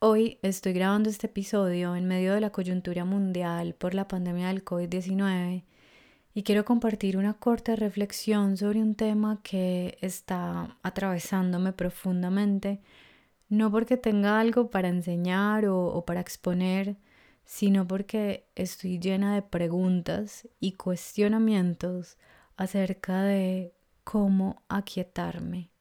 Hoy estoy grabando este episodio en medio de la coyuntura mundial por la pandemia del COVID-19 y quiero compartir una corta reflexión sobre un tema que está atravesándome profundamente, no porque tenga algo para enseñar o, para exponer, sino porque estoy llena de preguntas y cuestionamientos acerca de cómo aquietarme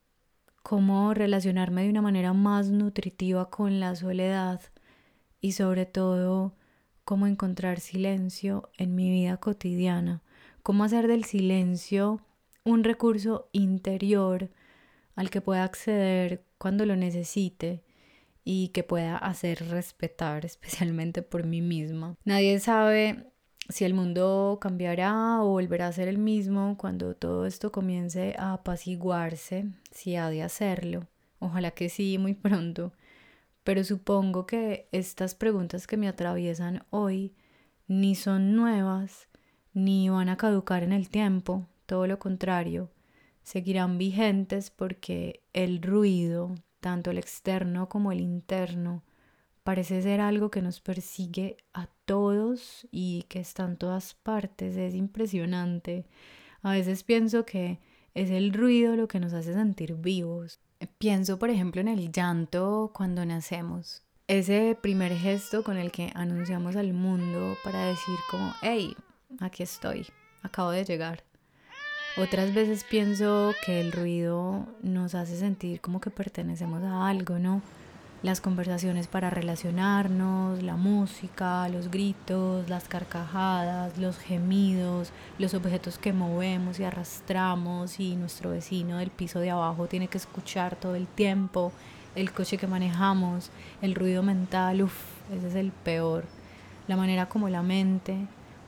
cómo relacionarme de una manera más nutritiva con la soledad y sobre todo cómo encontrar silencio en mi vida cotidiana, cómo hacer del silencio un recurso interior al que pueda acceder cuando lo necesite y que pueda hacer respetar especialmente por mí misma. Nadie sabe si el mundo cambiará o volverá a ser el mismo cuando todo esto comience a apaciguarse, si ha de hacerlo. Ojalá que sí, muy pronto. Pero supongo que estas preguntas que me atraviesan hoy ni son nuevas, ni van a caducar en el tiempo, todo lo contrario, seguirán vigentes porque el ruido, tanto el externo como el interno, parece ser algo que nos persigue a todos y que está en todas partes. Es impresionante. A veces pienso que es el ruido lo que nos hace sentir vivos. Pienso, por ejemplo, en el llanto cuando nacemos. Ese primer gesto con el que anunciamos al mundo para decir como, hey, aquí estoy, acabo de llegar. Otras veces pienso que el ruido nos hace sentir como que pertenecemos a algo, ¿no? Las conversaciones para relacionarnos, la música, los gritos, las carcajadas, los gemidos, los objetos que movemos y arrastramos y nuestro vecino del piso de abajo tiene que escuchar todo el tiempo, el coche que manejamos, el ruido mental, uff, ese es el peor. La manera como la mente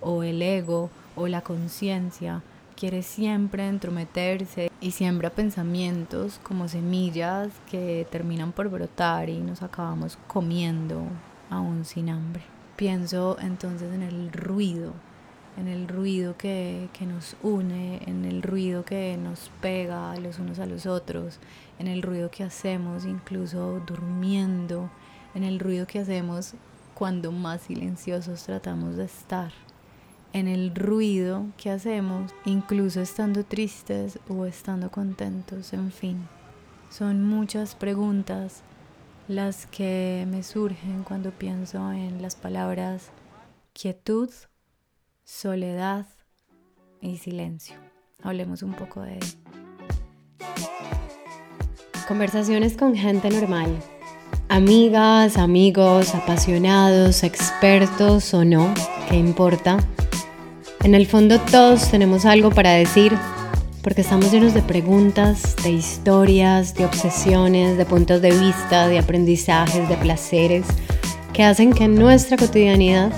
o el ego o la conciencia quiere siempre entrometerse y siembra pensamientos como semillas que terminan por brotar y nos acabamos comiendo aún sin hambre. Pienso entonces en el ruido, en el ruido que, que, nos une, en el ruido que nos pega los unos a los otros, en el ruido que hacemos incluso durmiendo, en el ruido que hacemos cuando más silenciosos tratamos de estar en el ruido que hacemos, incluso estando tristes o estando contentos, en fin. Son muchas preguntas las que me surgen cuando pienso en las palabras quietud, soledad y silencio. Hablemos un poco de ello. Conversaciones con gente normal. Amigas, amigos, apasionados, expertos o no, ¿qué importa? En el fondo todos tenemos algo para decir porque estamos llenos de preguntas, de historias, de obsesiones, de puntos de vista, de aprendizajes, de placeres que hacen que nuestra cotidianidad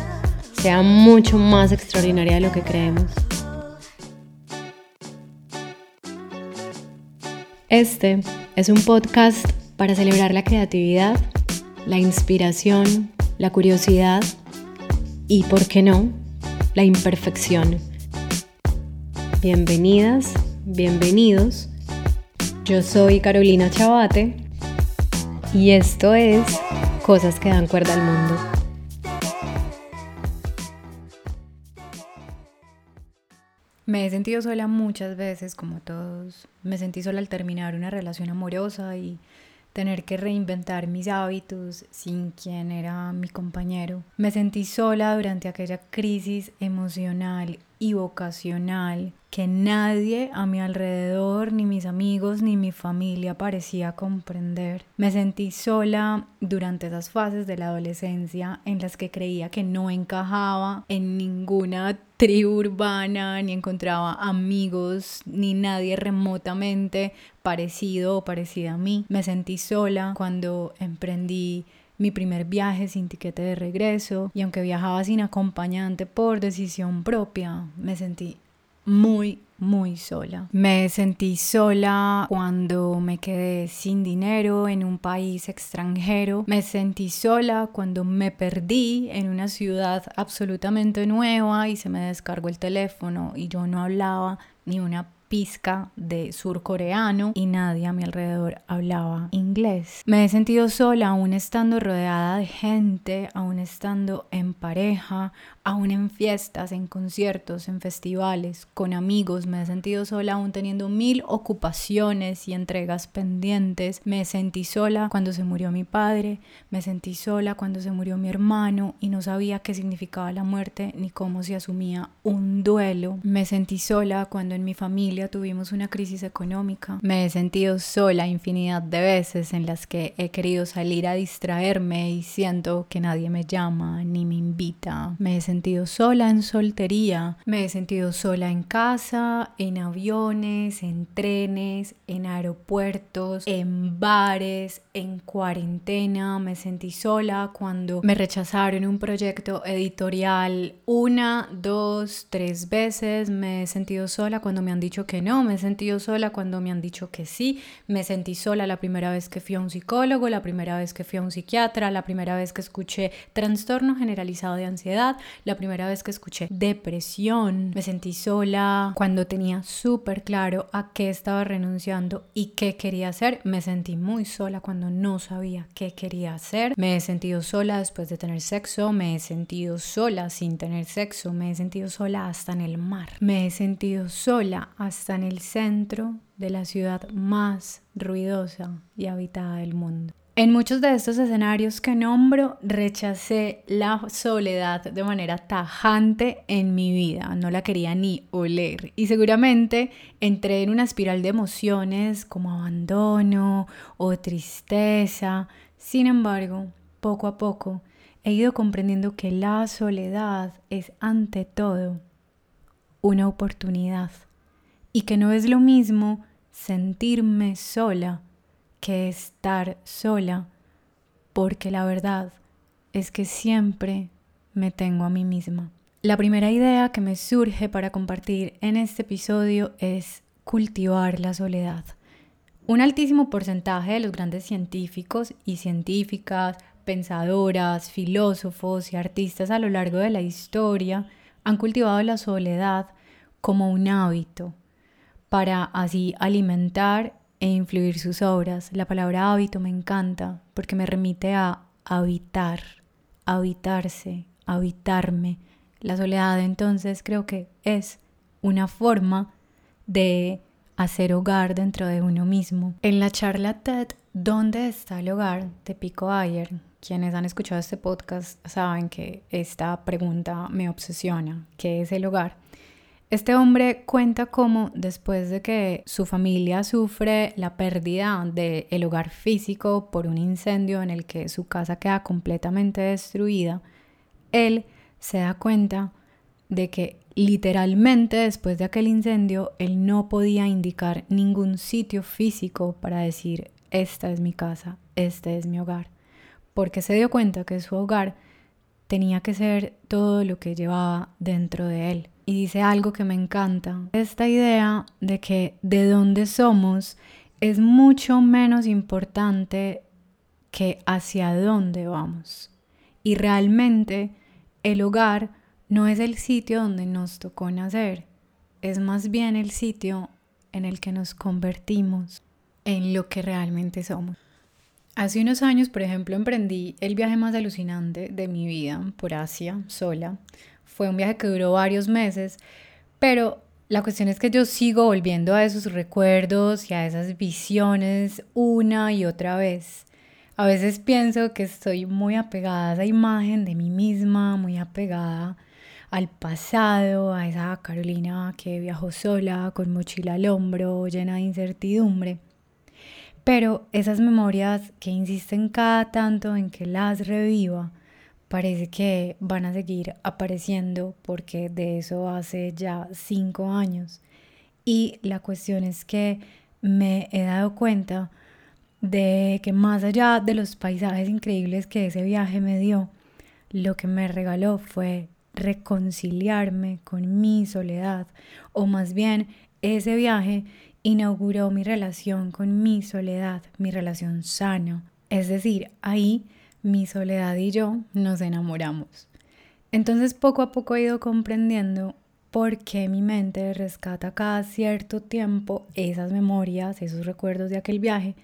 sea mucho más extraordinaria de lo que creemos. Este es un podcast para celebrar la creatividad, la inspiración, la curiosidad y, ¿por qué no?, la imperfección. Bienvenidas, bienvenidos. Yo soy Carolina Chabate y esto es Cosas que dan cuerda al mundo. Me he sentido sola muchas veces, como todos. Me sentí sola al terminar una relación amorosa y tener que reinventar mis hábitos sin quien era mi compañero. Me sentí sola durante aquella crisis emocional y vocacional que nadie a mi alrededor, ni mis amigos, ni mi familia parecía comprender. Me sentí sola durante esas fases de la adolescencia en las que creía que no encajaba en ninguna tribu urbana, ni encontraba amigos, ni nadie remotamente parecido o parecida a mí. Me sentí sola cuando emprendí mi primer viaje sin tiquete de regreso y aunque viajaba sin acompañante por decisión propia, me sentí muy, muy sola. Me sentí sola cuando me quedé sin dinero en un país extranjero. Me sentí sola cuando me perdí en una ciudad absolutamente nueva y se me descargó el teléfono y yo no hablaba ni una pizca de surcoreano y nadie a mi alrededor hablaba inglés. Me he sentido sola aún estando rodeada de gente, aún estando en pareja, aún en fiestas, en conciertos, en festivales, con amigos. Me he sentido sola aún teniendo mil ocupaciones y entregas pendientes. Me sentí sola cuando se murió mi padre, me sentí sola cuando se murió mi hermano y no sabía qué significaba la muerte ni cómo se asumía un duelo. Me sentí sola cuando en mi familia tuvimos una crisis económica. Me he sentido sola infinidad de veces en las que he querido salir a distraerme y siento que nadie me llama ni me invita. Me he sentido sola en soltería, me he sentido sola en casa, en aviones, en trenes, en aeropuertos, en bares, en cuarentena. Me sentí sola cuando me rechazaron un proyecto editorial una, dos, tres veces. Me he sentido sola cuando me han dicho que no, me he sentido sola cuando me han dicho que sí. Me sentí sola la primera vez que fui a un psicólogo, la primera vez que fui a un psiquiatra, la primera vez que escuché trastorno generalizado de ansiedad, la primera vez que escuché depresión. Me sentí sola cuando tenía súper claro a qué estaba renunciando y qué quería hacer. Me sentí muy sola cuando no sabía qué quería hacer. Me he sentido sola después de tener sexo. Me he sentido sola sin tener sexo. Me he sentido sola hasta en el mar. Me he sentido sola hasta en el centro de la ciudad más ruidosa y habitada del mundo. En muchos de estos escenarios que nombro, rechacé la soledad de manera tajante en mi vida, no la quería ni oler y seguramente entré en una espiral de emociones como abandono o tristeza. Sin embargo, poco a poco he ido comprendiendo que la soledad es ante todo una oportunidad y que no es lo mismo sentirme sola que estar sola, porque la verdad es que siempre me tengo a mí misma. La primera idea que me surge para compartir en este episodio es cultivar la soledad. Un altísimo porcentaje de los grandes científicos y científicas, pensadoras, filósofos y artistas a lo largo de la historia han cultivado la soledad como un hábito para así alimentar e influir sus obras. La palabra hábito me encanta porque me remite a habitar, habitarse, habitarme. La soledad entonces creo que es una forma de hacer hogar dentro de uno mismo. En la charla TED, ¿Dónde está el hogar? de Pico Ayer, quienes han escuchado este podcast saben que esta pregunta me obsesiona. ¿Qué es el hogar? Este hombre cuenta cómo después de que su familia sufre la pérdida del hogar físico por un incendio en el que su casa queda completamente destruida, él se da cuenta de que literalmente después de aquel incendio él no podía indicar ningún sitio físico para decir esta es mi casa, este es mi hogar, porque se dio cuenta que su hogar tenía que ser todo lo que llevaba dentro de él y dice algo que me encanta. Esta idea de que de dónde somos es mucho menos importante que hacia dónde vamos. Y realmente el hogar no es el sitio donde nos tocó nacer, es más bien el sitio en el que nos convertimos en lo que realmente somos. Hace unos años, por ejemplo, emprendí el viaje más alucinante de mi vida por Asia, sola, fue un viaje que duró varios meses, pero la cuestión es que yo sigo volviendo a esos recuerdos y a esas visiones una y otra vez. A veces pienso que estoy muy apegada a esa imagen de mí misma, muy apegada al pasado, a esa Carolina que viajó sola, con mochila al hombro, llena de incertidumbre. Pero esas memorias que insisten cada tanto en que las reviva, parece que van a seguir apareciendo porque de eso hace ya cinco años. Y la cuestión es que me he dado cuenta de que más allá de los paisajes increíbles que ese viaje me dio, lo que me regaló fue reconciliarme con mi soledad, o más bien ese viaje inauguró mi relación con mi soledad, mi relación sana. Es decir, ahí mi soledad y yo nos enamoramos. Entonces poco a poco he ido comprendiendo porque mi mente rescata cada cierto tiempo esas memorias, esos recuerdos de aquel viaje.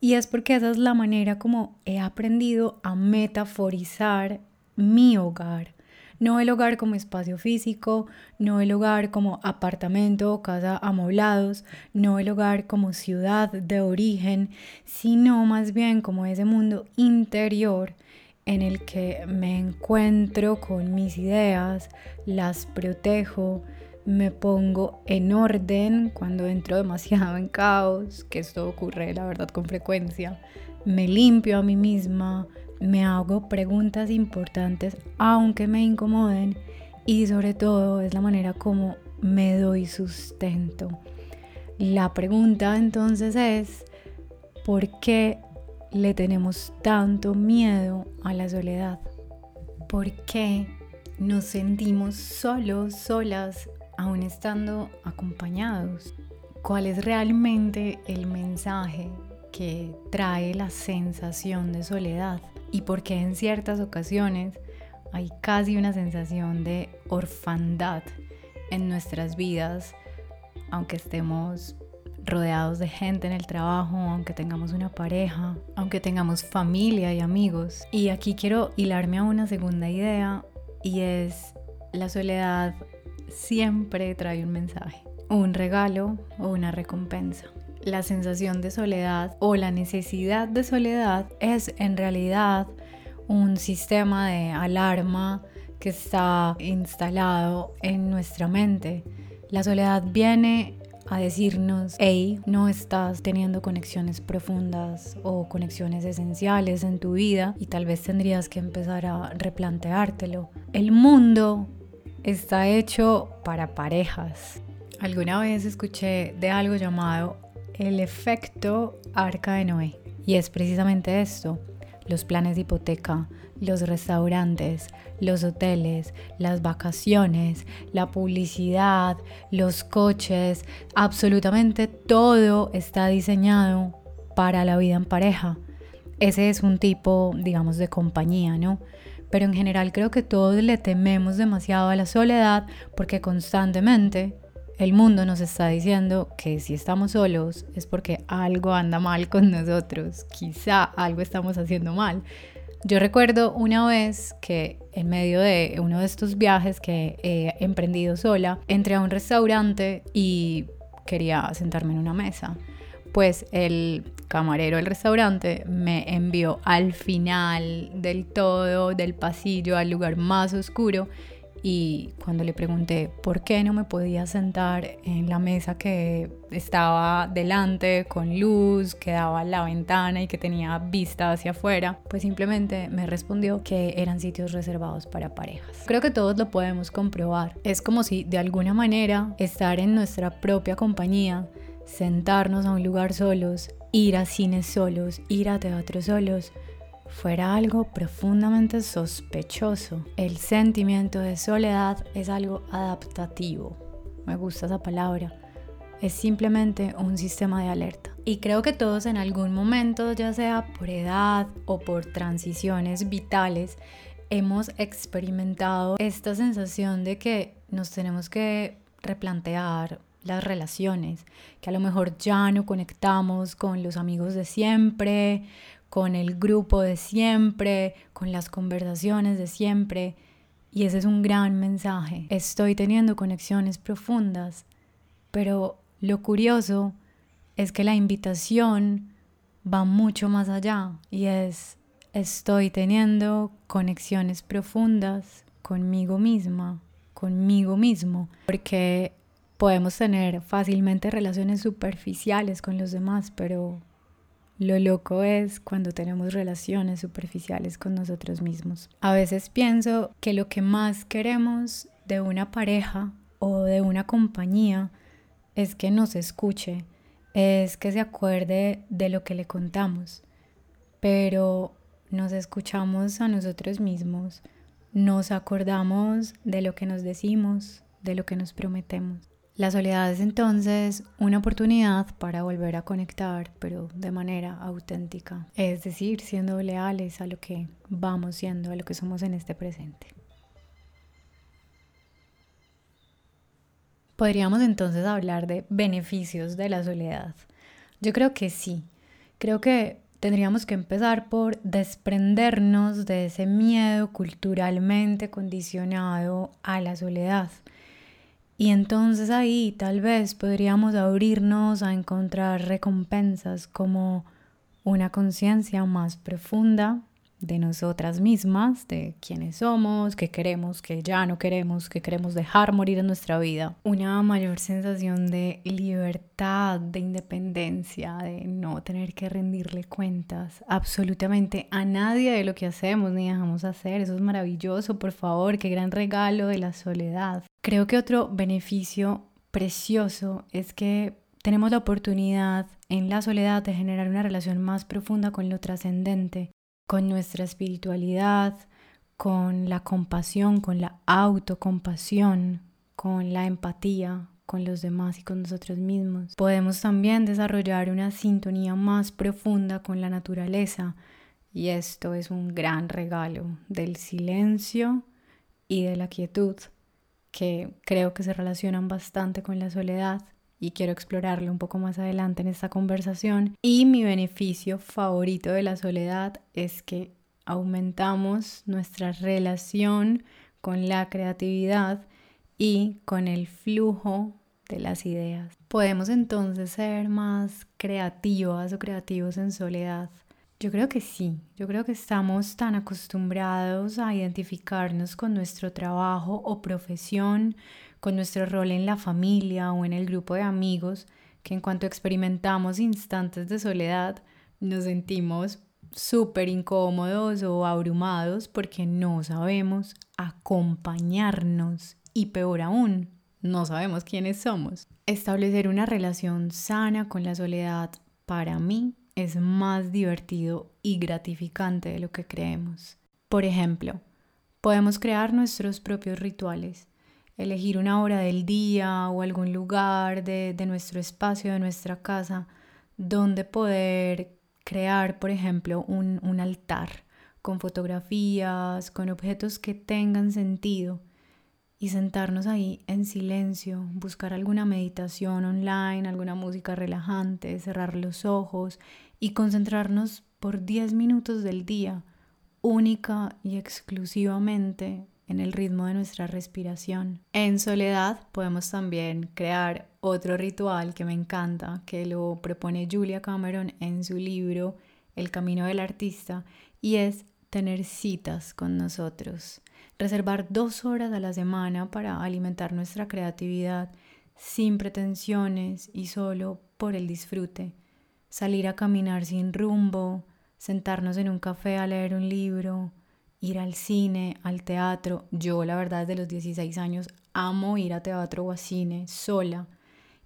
Y es porque esa es la manera como he aprendido a metaforizar mi hogar. No el hogar como espacio físico, no el hogar como apartamento o casa amoblados, no el hogar como ciudad de origen, sino más bien como ese mundo interior en el que me encuentro con mis ideas, las protejo, me pongo en orden cuando entro demasiado en caos, que esto ocurre la verdad con frecuencia, me limpio a mí misma, me hago preguntas importantes aunque me incomoden y sobre todo es la manera como me doy sustento. La pregunta entonces es, ¿por qué le tenemos tanto miedo a la soledad? ¿Por qué nos sentimos solos, solas, aún estando acompañados? ¿Cuál es realmente el mensaje que trae la sensación de soledad? Y porque en ciertas ocasiones hay casi una sensación de orfandad en nuestras vidas, aunque estemos rodeados de gente en el trabajo, aunque tengamos una pareja, aunque tengamos familia y amigos. Y aquí quiero hilarme a una segunda idea y es la soledad siempre trae un mensaje, un regalo o una recompensa la sensación de soledad o la necesidad de soledad es en realidad un sistema de alarma que está instalado en nuestra mente. La soledad viene a decirnos, hey, no estás teniendo conexiones profundas o conexiones esenciales en tu vida y tal vez tendrías que empezar a replanteártelo. El mundo está hecho para parejas. Alguna vez escuché de algo llamado el efecto arca de Noé. Y es precisamente esto, los planes de hipoteca, los restaurantes, los hoteles, las vacaciones, la publicidad, los coches, absolutamente todo está diseñado para la vida en pareja. Ese es un tipo, digamos, de compañía, ¿no? Pero en general creo que todos le tememos demasiado a la soledad porque constantemente el mundo nos está diciendo que si estamos solos es porque algo anda mal con nosotros, quizá algo estamos haciendo mal. Yo recuerdo una vez que en medio de uno de estos viajes que he emprendido sola, entré a un restaurante y quería sentarme en una mesa. Pues el camarero del restaurante me envió al final del todo del pasillo, al lugar más oscuro, y cuando le pregunté por qué no me podía sentar en la mesa que estaba delante con luz, que daba la ventana y que tenía vista hacia afuera, pues simplemente me respondió que eran sitios reservados para parejas. Creo que todos lo podemos comprobar. Es como si de alguna manera estar en nuestra propia compañía, sentarnos a un lugar solos, ir a cines solos, ir a teatro solos, fuera algo profundamente sospechoso. El sentimiento de soledad es algo adaptativo. Me gusta esa palabra. Es simplemente un sistema de alerta. Y creo que todos en algún momento, ya sea por edad o por transiciones vitales, hemos experimentado esta sensación de que nos tenemos que replantear las relaciones, que a lo mejor ya no conectamos con los amigos de siempre, con el grupo de siempre, con las conversaciones de siempre. Y ese es un gran mensaje. Estoy teniendo conexiones profundas, pero lo curioso es que la invitación va mucho más allá y es estoy teniendo conexiones profundas conmigo misma, conmigo mismo, porque podemos tener fácilmente relaciones superficiales con los demás, pero lo loco es cuando tenemos relaciones superficiales con nosotros mismos. A veces pienso que lo que más queremos de una pareja o de una compañía es que nos escuche, es que se acuerde de lo que le contamos, pero nos escuchamos a nosotros mismos, nos acordamos de lo que nos decimos, de lo que nos prometemos. La soledad es entonces una oportunidad para volver a conectar, pero de manera auténtica, es decir, siendo leales a lo que vamos siendo, a lo que somos en este presente. Podríamos entonces hablar de beneficios de la soledad. Yo creo que sí. Creo que tendríamos que empezar por desprendernos de ese miedo culturalmente condicionado a la soledad. Y entonces ahí tal vez podríamos abrirnos a encontrar recompensas como una conciencia más profunda de nosotras mismas, de quiénes somos, qué queremos, qué ya no queremos, qué queremos dejar morir en nuestra vida. Una mayor sensación de libertad, de independencia, de no tener que rendirle cuentas absolutamente a nadie de lo que hacemos ni dejamos hacer. Eso es maravilloso, por favor, qué gran regalo de la soledad. Creo que otro beneficio precioso es que tenemos la oportunidad en la soledad de generar una relación más profunda con lo trascendente con nuestra espiritualidad, con la compasión, con la autocompasión, con la empatía con los demás y con nosotros mismos. Podemos también desarrollar una sintonía más profunda con la naturaleza y esto es un gran regalo del silencio y de la quietud que creo que se relacionan bastante con la soledad y quiero explorarlo un poco más adelante en esta conversación. Y mi beneficio favorito de la soledad es que aumentamos nuestra relación con la creatividad y con el flujo de las ideas. Podemos entonces ser más creativas o creativos en soledad. Yo creo que sí, yo creo que estamos tan acostumbrados a identificarnos con nuestro trabajo o profesión, con nuestro rol en la familia o en el grupo de amigos, que en cuanto experimentamos instantes de soledad, nos sentimos súper incómodos o abrumados porque no sabemos acompañarnos y peor aún, no sabemos quiénes somos. Establecer una relación sana con la soledad para mí es más divertido y gratificante de lo que creemos. Por ejemplo, podemos crear nuestros propios rituales elegir una hora del día o algún lugar de, nuestro espacio, de nuestra casa, donde poder crear, por ejemplo, un, un altar con fotografías, con objetos que tengan sentido y sentarnos ahí en silencio, buscar alguna meditación online, alguna música relajante, cerrar los ojos y concentrarnos por 10 minutos del día, única y exclusivamente en el ritmo de nuestra respiración. En soledad podemos también crear otro ritual que me encanta, que lo propone Julia Cameron en su libro El Camino del Artista, y es tener citas con nosotros, reservar dos horas a la semana para alimentar nuestra creatividad sin pretensiones y solo por el disfrute, salir a caminar sin rumbo, sentarnos en un café a leer un libro, ir al cine, al teatro. Yo, la verdad, desde los 16 años amo ir a teatro o a cine sola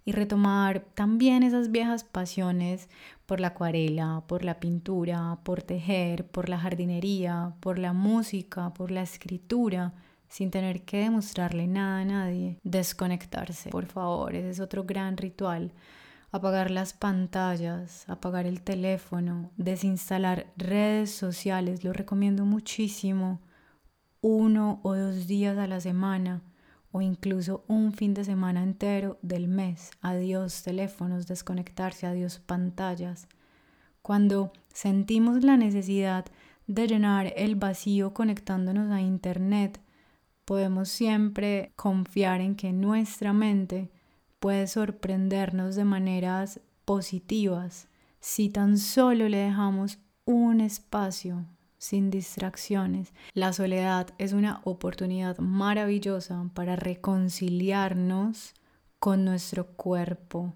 y retomar también esas viejas pasiones por la acuarela, por la pintura, por tejer, por la jardinería, por la música, por la escritura, sin tener que demostrarle nada a nadie. Desconectarse, por favor, ese es otro gran ritual apagar las pantallas, apagar el teléfono, desinstalar redes sociales, lo recomiendo muchísimo, uno o dos días a la semana o incluso un fin de semana entero del mes. Adiós teléfonos, desconectarse, adiós pantallas. Cuando sentimos la necesidad de llenar el vacío conectándonos a Internet, podemos siempre confiar en que nuestra mente puede sorprendernos de maneras positivas si tan solo le dejamos un espacio sin distracciones. La soledad es una oportunidad maravillosa para reconciliarnos con nuestro cuerpo.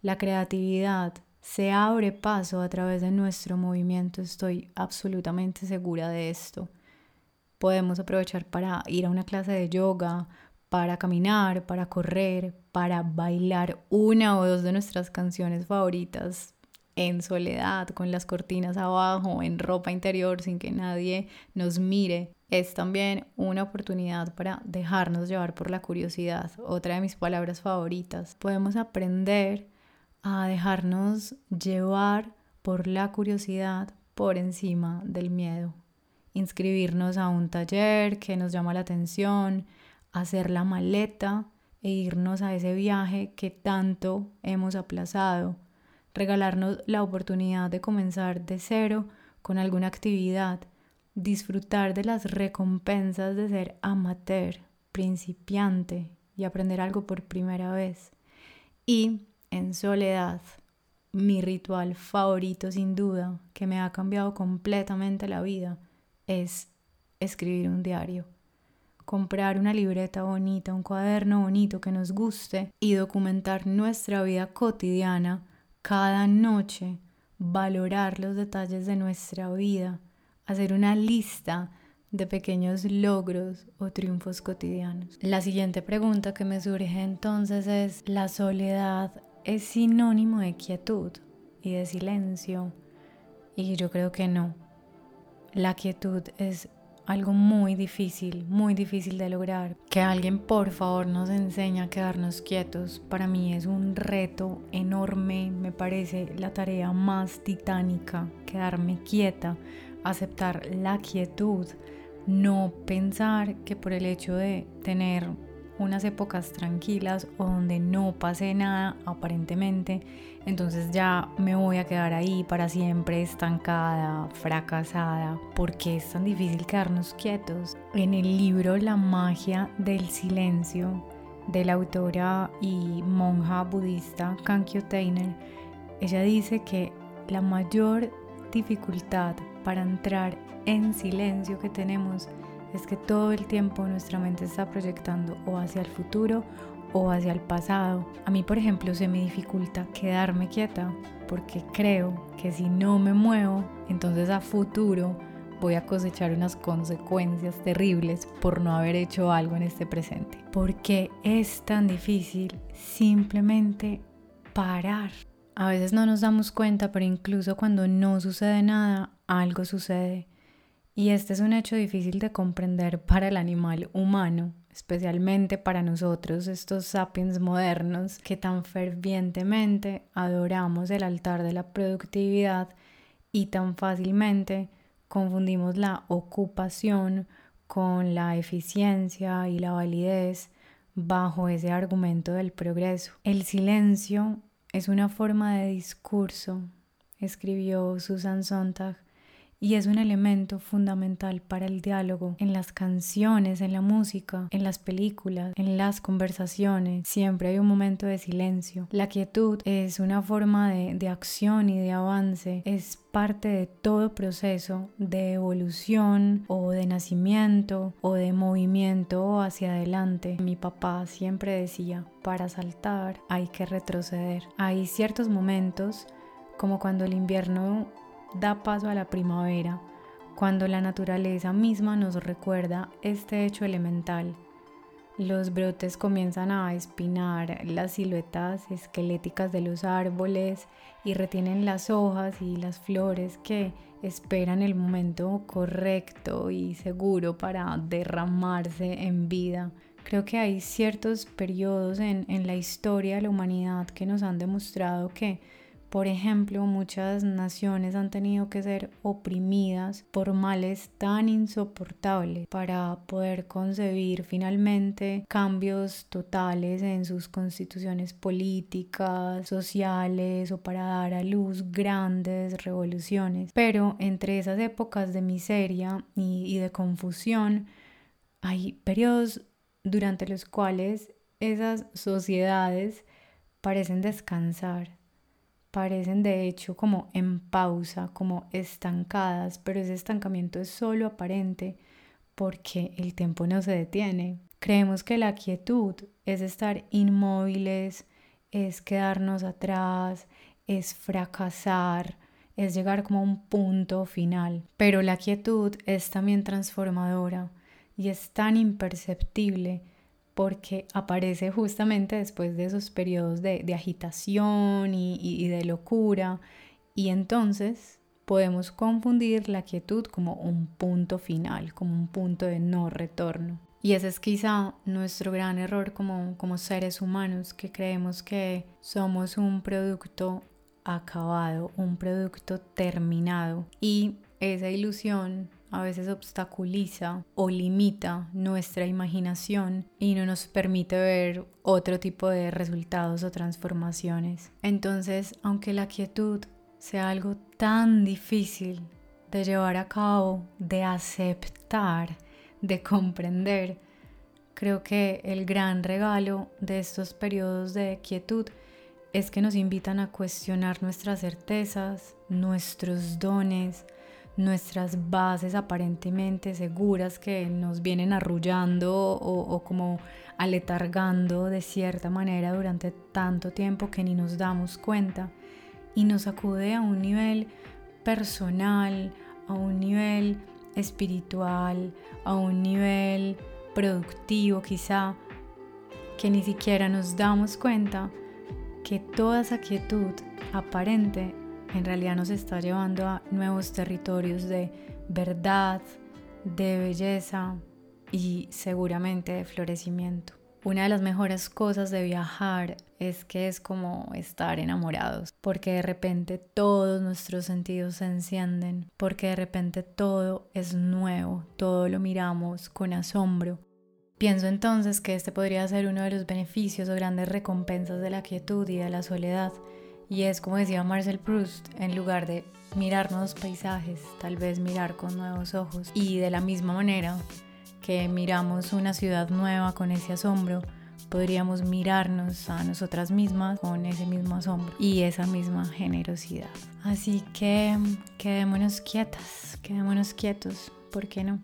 La creatividad se abre paso a través de nuestro movimiento, estoy absolutamente segura de esto. Podemos aprovechar para ir a una clase de yoga, para caminar, para correr, para bailar una o dos de nuestras canciones favoritas en soledad, con las cortinas abajo, en ropa interior, sin que nadie nos mire. Es también una oportunidad para dejarnos llevar por la curiosidad, otra de mis palabras favoritas. Podemos aprender a dejarnos llevar por la curiosidad por encima del miedo. Inscribirnos a un taller que nos llama la atención, hacer la maleta e irnos a ese viaje que tanto hemos aplazado, regalarnos la oportunidad de comenzar de cero con alguna actividad, disfrutar de las recompensas de ser amateur, principiante y aprender algo por primera vez. Y en soledad, mi ritual favorito sin duda, que me ha cambiado completamente la vida, es escribir un diario. Comprar una libreta bonita, un cuaderno bonito que nos guste y documentar nuestra vida cotidiana cada noche, valorar los detalles de nuestra vida, hacer una lista de pequeños logros o triunfos cotidianos. La siguiente pregunta que me surge entonces es, ¿la soledad es sinónimo de quietud y de silencio? Y yo creo que no. La quietud es algo muy difícil, muy difícil de lograr. Que alguien por favor nos enseñe a quedarnos quietos, para mí es un reto enorme, me parece la tarea más titánica, quedarme quieta, aceptar la quietud, no pensar que por el hecho de tener unas épocas tranquilas o donde no pase nada aparentemente, entonces ya me voy a quedar ahí para siempre estancada, fracasada, porque es tan difícil quedarnos quietos. En el libro La magia del silencio de la autora y monja budista Kankyo Tainer, ella dice que la mayor dificultad para entrar en silencio que tenemos es que todo el tiempo nuestra mente está proyectando o hacia el futuro o hacia el pasado. A mí, por ejemplo, se me dificulta quedarme quieta porque creo que si no me muevo, entonces a futuro voy a cosechar unas consecuencias terribles por no haber hecho algo en este presente. ¿Por qué es tan difícil simplemente parar? A veces no nos damos cuenta, pero incluso cuando no sucede nada, algo sucede. Y este es un hecho difícil de comprender para el animal humano, especialmente para nosotros, estos sapiens modernos que tan fervientemente adoramos el altar de la productividad y tan fácilmente confundimos la ocupación con la eficiencia y la validez bajo ese argumento del progreso. El silencio es una forma de discurso, escribió Susan Sontag, y es un elemento fundamental para el diálogo en las canciones, en la música, en las películas, en las conversaciones. Siempre hay un momento de silencio. La quietud es una forma de, de acción y de avance. Es parte de todo proceso de evolución o de nacimiento o de movimiento hacia adelante. Mi papá siempre decía, para saltar hay que retroceder. Hay ciertos momentos como cuando el invierno da paso a la primavera, cuando la naturaleza misma nos recuerda este hecho elemental. Los brotes comienzan a espinar las siluetas esqueléticas de los árboles y retienen las hojas y las flores que esperan el momento correcto y seguro para derramarse en vida. Creo que hay ciertos periodos en, en la historia de la humanidad que nos han demostrado que por ejemplo, muchas naciones han tenido que ser oprimidas por males tan insoportables para poder concebir finalmente cambios totales en sus constituciones políticas, sociales o para dar a luz grandes revoluciones. Pero entre esas épocas de miseria y, de confusión hay periodos durante los cuales esas sociedades parecen descansar parecen de hecho como en pausa, como estancadas, pero ese estancamiento es solo aparente porque el tiempo no se detiene. Creemos que la quietud es estar inmóviles, es quedarnos atrás, es fracasar, es llegar como a un punto final. Pero la quietud es también transformadora y es tan imperceptible porque aparece justamente después de esos periodos de, agitación y, y de locura y entonces podemos confundir la quietud como un punto final, como un punto de no retorno. Y ese es quizá nuestro gran error como, como seres humanos, que creemos que somos un producto acabado, un producto terminado. Y esa ilusión a veces obstaculiza o limita nuestra imaginación y no nos permite ver otro tipo de resultados o transformaciones. Entonces, aunque la quietud sea algo tan difícil de llevar a cabo, de aceptar, de comprender, creo que el gran regalo de estos periodos de quietud es que nos invitan a cuestionar nuestras certezas, nuestros dones, nuestras bases aparentemente seguras que nos vienen arrullando o, como aletargando de cierta manera durante tanto tiempo que ni nos damos cuenta. Y nos acude a un nivel personal, a un nivel espiritual, a un nivel productivo quizá, que ni siquiera nos damos cuenta que toda esa quietud aparente en realidad nos está llevando a nuevos territorios de verdad, de belleza y seguramente de florecimiento. Una de las mejores cosas de viajar es que es como estar enamorados, porque de repente todos nuestros sentidos se encienden, porque de repente todo es nuevo, todo lo miramos con asombro. Pienso entonces que este podría ser uno de los beneficios o grandes recompensas de la quietud y de la soledad, y es como decía Marcel Proust, en lugar de mirar nuevos paisajes, tal vez mirar con nuevos ojos. Y de la misma manera que miramos una ciudad nueva con ese asombro, podríamos mirarnos a nosotras mismas con ese mismo asombro y esa misma generosidad. Así que quedémonos quietas, quedémonos quietos, ¿por qué no?